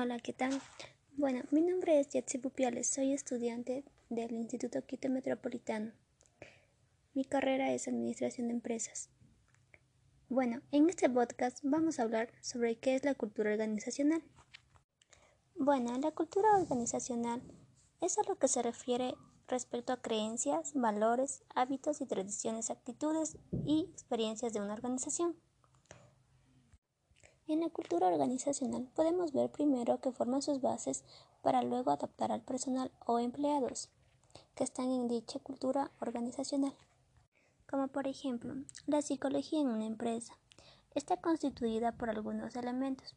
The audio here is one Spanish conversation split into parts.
Hola, ¿qué tal? Bueno, mi nombre es Yetsi Pupiales, soy estudiante del Instituto Quito Metropolitano. Mi carrera es Administración de Empresas. Bueno, en este podcast vamos a hablar sobre qué es la cultura organizacional. Bueno, la cultura organizacional es a lo que se refiere respecto a creencias, valores, hábitos y tradiciones, actitudes y experiencias de una organización. En la cultura organizacional podemos ver primero que forman sus bases para luego adaptar al personal o empleados que están en dicha cultura organizacional. Como por ejemplo, la psicología en una empresa está constituida por algunos elementos,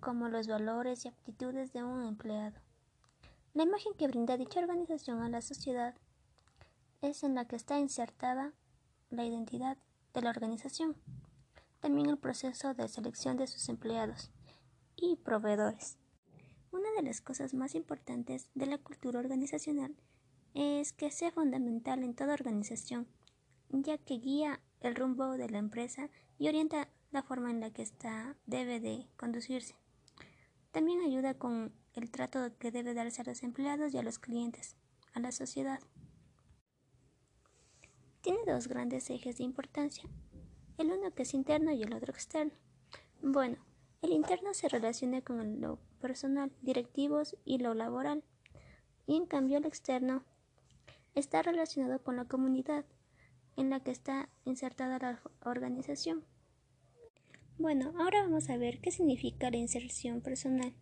como los valores y actitudes de un empleado. La imagen que brinda dicha organización a la sociedad es en la que está insertada la identidad de la organización también el proceso de selección de sus empleados y proveedores. Una de las cosas más importantes de la cultura organizacional es que sea fundamental en toda organización, ya que guía el rumbo de la empresa y orienta la forma en la que ésta debe de conducirse. También ayuda con el trato que debe darse a los empleados y a los clientes, a la sociedad. Tiene dos grandes ejes de importancia el uno que es interno y el otro externo. Bueno, el interno se relaciona con lo personal, directivos y lo laboral, y en cambio el externo está relacionado con la comunidad en la que está insertada la organización. Bueno, ahora vamos a ver qué significa la inserción personal.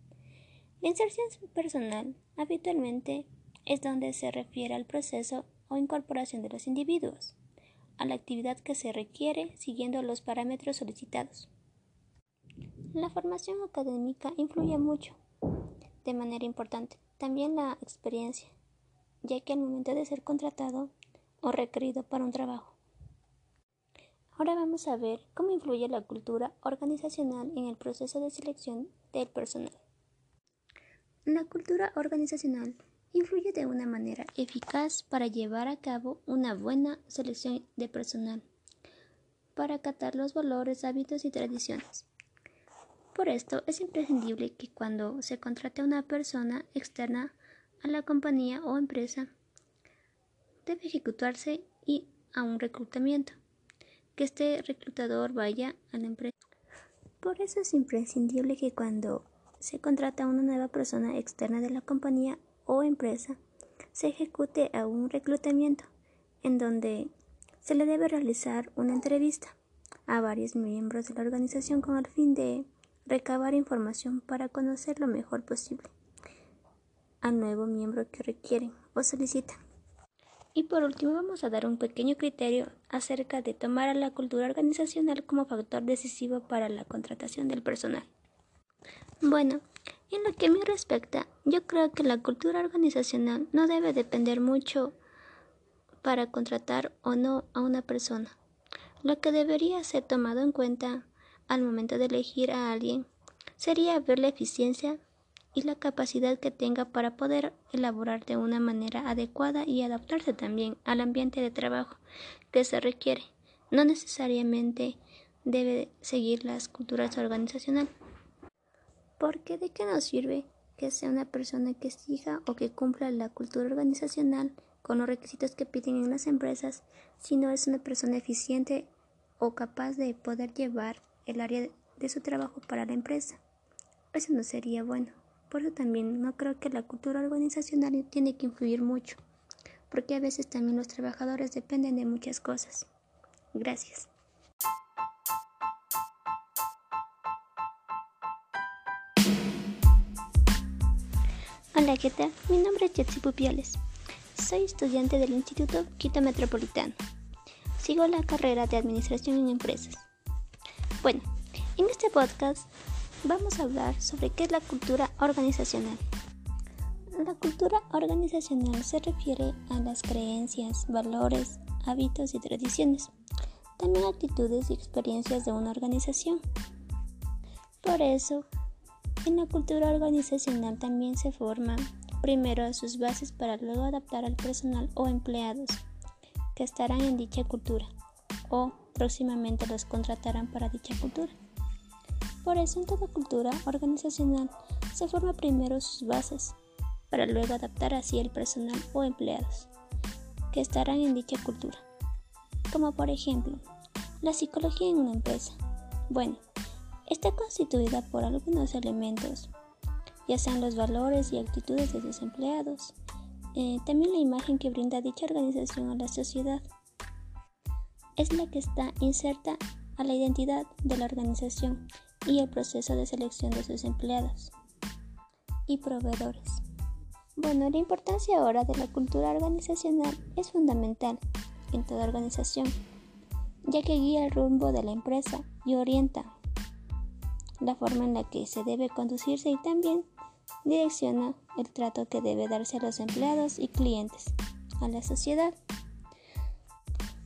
La inserción personal habitualmente es donde se refiere al proceso o incorporación de los individuos a la actividad que se requiere siguiendo los parámetros solicitados. La formación académica influye mucho, de manera importante, también la experiencia, ya que al momento de ser contratado o requerido para un trabajo. Ahora vamos a ver cómo influye la cultura organizacional en el proceso de selección del personal. La cultura organizacional influye de una manera eficaz para llevar a cabo una buena selección de personal, para acatar los valores, hábitos y tradiciones. Por esto es imprescindible que cuando se contrate a una persona externa a la compañía o empresa, debe ejecutarse y a un reclutamiento, que este reclutador vaya a la empresa. Por eso es imprescindible que cuando se contrata a una nueva persona externa de la compañía o empresa se ejecute a un reclutamiento en donde se le debe realizar una entrevista a varios miembros de la organización con el fin de recabar información para conocer lo mejor posible al nuevo miembro que requieren o solicitan. Y por último vamos a dar un pequeño criterio acerca de tomar a la cultura organizacional como factor decisivo para la contratación del personal. Bueno, en lo que a mí respecta, yo creo que la cultura organizacional no debe depender mucho para contratar o no a una persona. Lo que debería ser tomado en cuenta al momento de elegir a alguien sería ver la eficiencia y la capacidad que tenga para poder elaborar de una manera adecuada y adaptarse también al ambiente de trabajo que se requiere. No necesariamente debe seguir las culturas organizacionales. Porque de qué nos sirve que sea una persona que siga o que cumpla la cultura organizacional con los requisitos que piden en las empresas si no es una persona eficiente o capaz de poder llevar el área de su trabajo para la empresa. Eso no sería bueno. Por eso también no creo que la cultura organizacional tiene que influir mucho, porque a veces también los trabajadores dependen de muchas cosas. Gracias. Hola, ¿qué tal? Mi nombre es Jetsi Pupiales. Soy estudiante del Instituto Quito Metropolitano. Sigo la carrera de Administración en Empresas. Bueno, en este podcast vamos a hablar sobre qué es la cultura organizacional. La cultura organizacional se refiere a las creencias, valores, hábitos y tradiciones, también actitudes y experiencias de una organización. Por eso, en la cultura organizacional también se forman primero sus bases para luego adaptar al personal o empleados que estarán en dicha cultura o próximamente los contratarán para dicha cultura. Por eso en toda cultura organizacional se forma primero sus bases, para luego adaptar así el personal o empleados que estarán en dicha cultura. Como por ejemplo, la psicología en una empresa. Bueno, está constituida por algunos elementos, ya sean los valores y actitudes de sus empleados, eh, también la imagen que brinda dicha organización a la sociedad. Es la que está inserta a la identidad de la organización y el proceso de selección de sus empleados y proveedores. Bueno, la importancia ahora de la cultura organizacional es fundamental en toda organización, ya que guía el rumbo de la empresa y orienta la forma en la que se debe conducirse y también direcciona el trato que debe darse a los empleados y clientes, a la sociedad.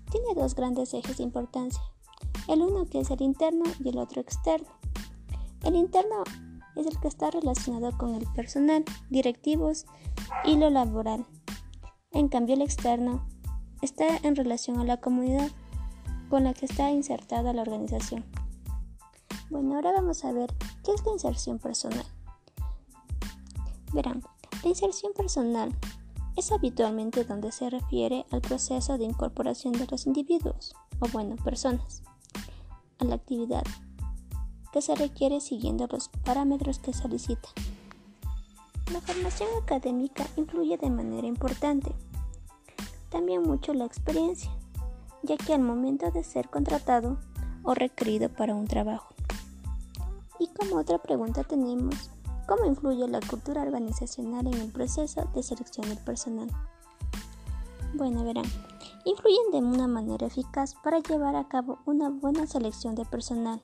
Tiene dos grandes ejes de importancia, el uno que es el interno y el otro externo. El interno es el que está relacionado con el personal, directivos y lo laboral. En cambio, el externo está en relación a la comunidad con la que está insertada la organización. Bueno, ahora vamos a ver qué es la inserción personal. Verán, la inserción personal es habitualmente donde se refiere al proceso de incorporación de los individuos, o bueno, personas, a la actividad que se requiere siguiendo los parámetros que solicita. La formación académica influye de manera importante. También mucho la experiencia, ya que al momento de ser contratado o requerido para un trabajo. Y como otra pregunta tenemos, ¿cómo influye la cultura organizacional en el proceso de selección del personal? Bueno, verán, influyen de una manera eficaz para llevar a cabo una buena selección de personal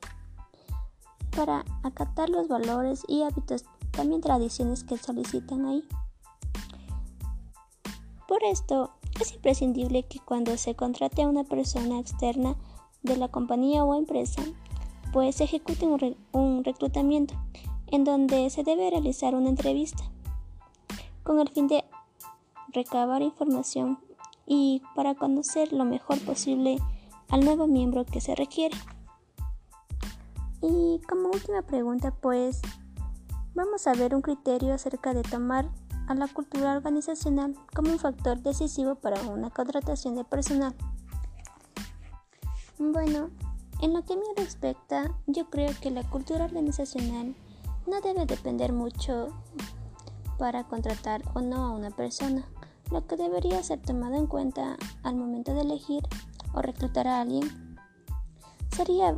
para acatar los valores y hábitos, también tradiciones que solicitan ahí. Por esto, es imprescindible que cuando se contrate a una persona externa de la compañía o empresa, pues se ejecute un, un reclutamiento en donde se debe realizar una entrevista con el fin de recabar información y para conocer lo mejor posible al nuevo miembro que se requiere. Y como última pregunta, pues vamos a ver un criterio acerca de tomar a la cultura organizacional como un factor decisivo para una contratación de personal. Bueno, en lo que me respecta, yo creo que la cultura organizacional no debe depender mucho para contratar o no a una persona. Lo que debería ser tomado en cuenta al momento de elegir o reclutar a alguien sería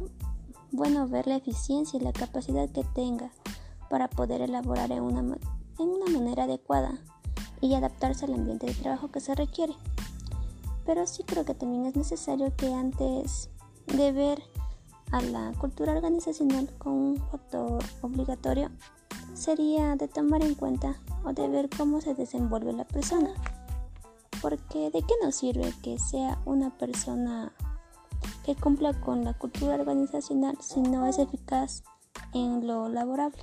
bueno ver la eficiencia y la capacidad que tenga para poder elaborar en una, en una manera adecuada y adaptarse al ambiente de trabajo que se requiere. Pero sí creo que también es necesario que antes de ver a la cultura organizacional como un factor obligatorio, sería de tomar en cuenta o de ver cómo se desenvuelve la persona. Porque de qué nos sirve que sea una persona que cumpla con la cultura organizacional si no es eficaz en lo laborable.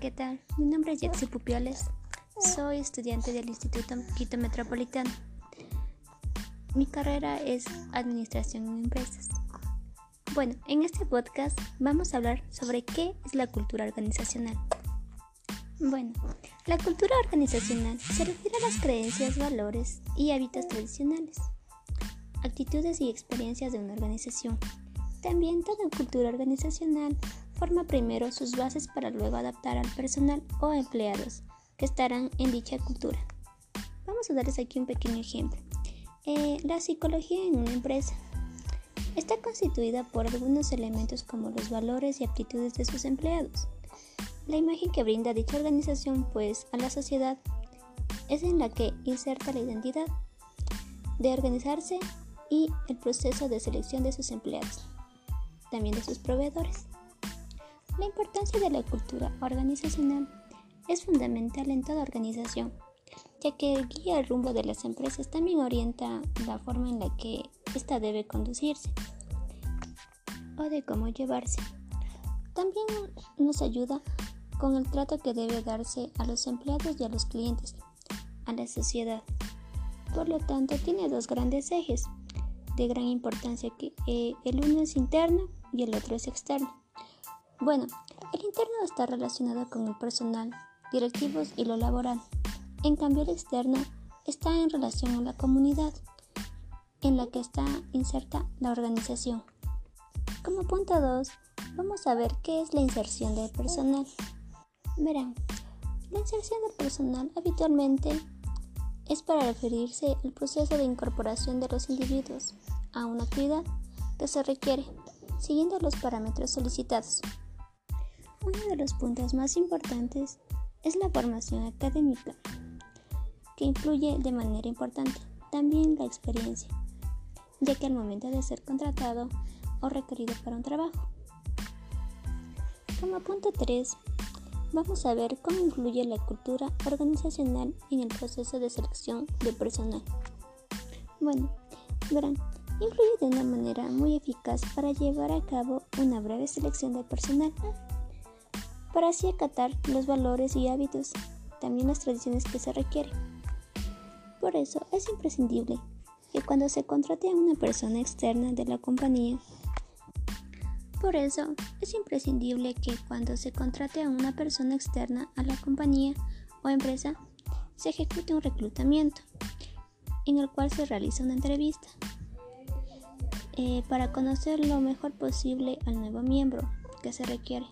¿Qué tal? Mi nombre es Yaxi Pupioles. Soy estudiante del Instituto Quito Metropolitano. Mi carrera es Administración en Empresas. Bueno, en este podcast vamos a hablar sobre qué es la cultura organizacional. Bueno, la cultura organizacional se refiere a las creencias, valores y hábitos tradicionales, actitudes y experiencias de una organización. También toda cultura organizacional forma primero sus bases para luego adaptar al personal o empleados que estarán en dicha cultura. Vamos a darles aquí un pequeño ejemplo. Eh, la psicología en una empresa Está constituida por algunos elementos como los valores y aptitudes de sus empleados. La imagen que brinda dicha organización pues a la sociedad es en la que inserta la identidad de organizarse y el proceso de selección de sus empleados, también de sus proveedores. La importancia de la cultura organizacional es fundamental en toda organización, ya que guía el rumbo de las empresas, también orienta la forma en la que ésta debe conducirse o de cómo llevarse. También nos ayuda con el trato que debe darse a los empleados y a los clientes, a la sociedad. Por lo tanto, tiene dos grandes ejes de gran importancia, que eh, el uno es interno y el otro es externo. Bueno, el interno está relacionado con el personal, directivos y lo laboral. En cambio, el externo está en relación a la comunidad en la que está inserta la organización. Como punto 2, vamos a ver qué es la inserción del personal. Verán, la inserción del personal habitualmente es para referirse al proceso de incorporación de los individuos a una actividad que se requiere, siguiendo los parámetros solicitados. Uno de los puntos más importantes es la formación académica, que influye de manera importante. También la experiencia, ya que al momento de ser contratado o requerido para un trabajo. Como punto 3, vamos a ver cómo influye la cultura organizacional en el proceso de selección de personal. Bueno, verán, influye de una manera muy eficaz para llevar a cabo una breve selección de personal, para así acatar los valores y hábitos, también las tradiciones que se requieren. Por eso es imprescindible que cuando se contrate a una persona externa de la compañía, por eso es imprescindible que cuando se contrate a una persona externa a la compañía o empresa, se ejecute un reclutamiento en el cual se realiza una entrevista eh, para conocer lo mejor posible al nuevo miembro que se requiere.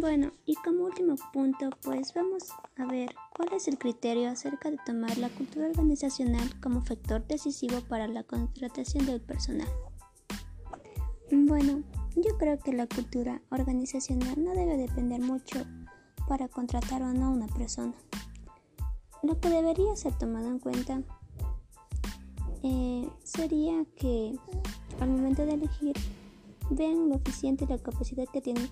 Bueno, y como último punto, pues vamos a ver cuál es el criterio acerca de tomar la cultura organizacional como factor decisivo para la contratación del personal. Bueno, yo creo que la cultura organizacional no debe depender mucho para contratar o no a una persona. Lo que debería ser tomado en cuenta eh, sería que al momento de elegir vean lo eficiente y la capacidad que tienen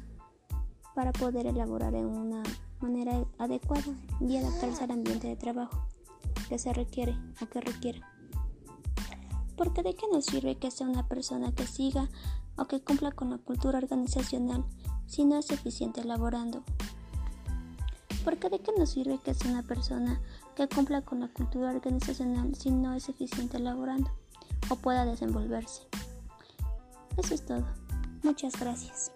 para poder elaborar en una manera adecuada y adaptarse al ambiente de trabajo que se requiere o que requiera. Porque de qué nos sirve que sea una persona que siga o que cumpla con la cultura organizacional si no es eficiente elaborando. Porque de qué nos sirve que sea una persona que cumpla con la cultura organizacional si no es eficiente elaborando o pueda desenvolverse. Eso es todo. Muchas gracias.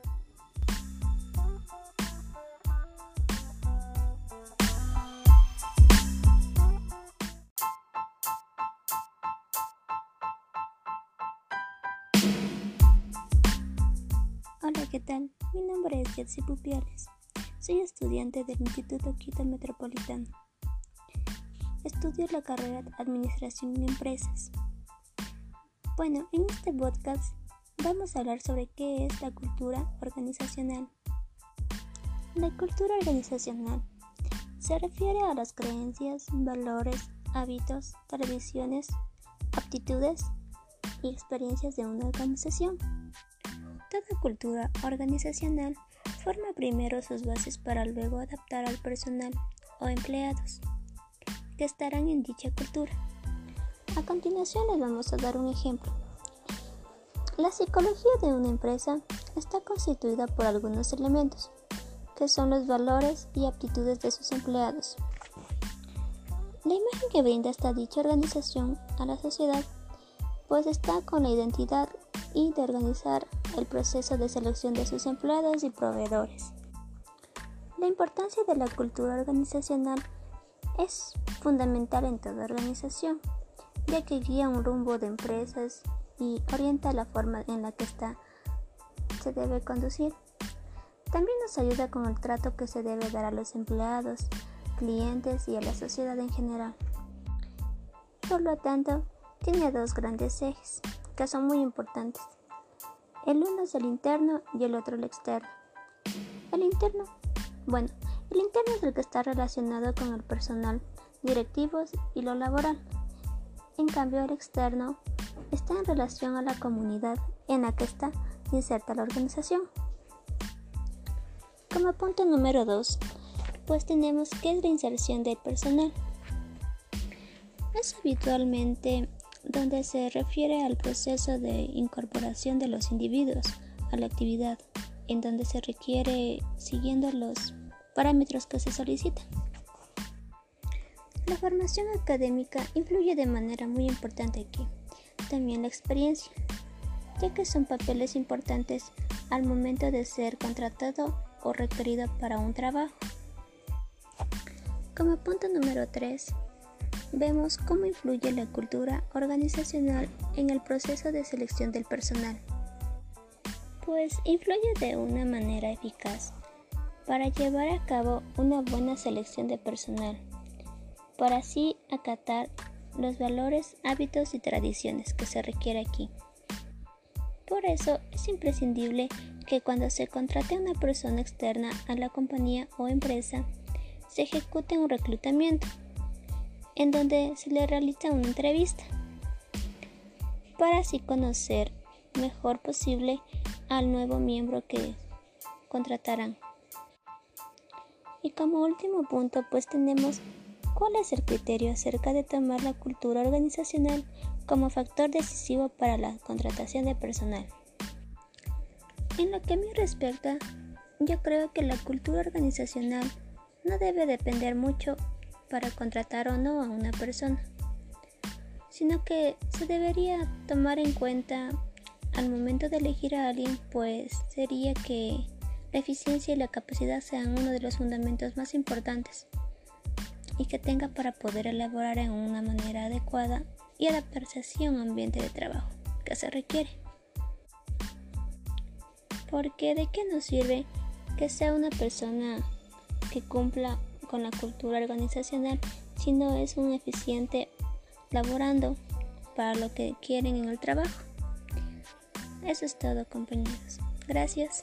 ¿Qué tal? Mi nombre es Jetsi Pupiales. Soy estudiante del Instituto Quito Metropolitano. Estudio la carrera de Administración y Empresas. Bueno, en este podcast vamos a hablar sobre qué es la cultura organizacional. La cultura organizacional se refiere a las creencias, valores, hábitos, tradiciones, aptitudes y experiencias de una organización. Toda cultura organizacional forma primero sus bases para luego adaptar al personal o empleados que estarán en dicha cultura. A continuación les vamos a dar un ejemplo. La psicología de una empresa está constituida por algunos elementos, que son los valores y aptitudes de sus empleados. La imagen que brinda esta dicha organización a la sociedad, pues está con la identidad y de organizar el proceso de selección de sus empleados y proveedores. La importancia de la cultura organizacional es fundamental en toda organización, ya que guía un rumbo de empresas y orienta la forma en la que esta se debe conducir. También nos ayuda con el trato que se debe dar a los empleados, clientes y a la sociedad en general. Por lo tanto, tiene dos grandes ejes que son muy importantes. El uno es el interno y el otro el externo. El interno, bueno, el interno es el que está relacionado con el personal, directivos y lo laboral. En cambio, el externo está en relación a la comunidad en la que está inserta la organización. Como punto número 2, pues tenemos que es la inserción del personal. Es habitualmente donde se refiere al proceso de incorporación de los individuos a la actividad en donde se requiere siguiendo los parámetros que se solicitan. La formación académica influye de manera muy importante aquí. También la experiencia, ya que son papeles importantes al momento de ser contratado o requerido para un trabajo. Como punto número 3, vemos cómo influye la cultura organizacional en el proceso de selección del personal. Pues influye de una manera eficaz para llevar a cabo una buena selección de personal para así acatar los valores, hábitos y tradiciones que se requiere aquí. Por eso es imprescindible que cuando se contrate a una persona externa a la compañía o empresa, se ejecute un reclutamiento, en donde se le realiza una entrevista, para así conocer mejor posible al nuevo miembro que contratarán. Y como último punto, pues tenemos ¿Cuál es el criterio acerca de tomar la cultura organizacional como factor decisivo para la contratación de personal? En lo que mí respecta, yo creo que la cultura organizacional no debe depender mucho para contratar o no a una persona, sino que se debería tomar en cuenta al momento de elegir a alguien, pues sería que la eficiencia y la capacidad sean uno de los fundamentos más importantes y que tenga para poder elaborar en una manera adecuada y adaptarse así a un ambiente de trabajo que se requiere. Porque de qué nos sirve que sea una persona que cumpla con la cultura organizacional si no es un eficiente laborando para lo que quieren en el trabajo. Eso es todo compañeros. Gracias.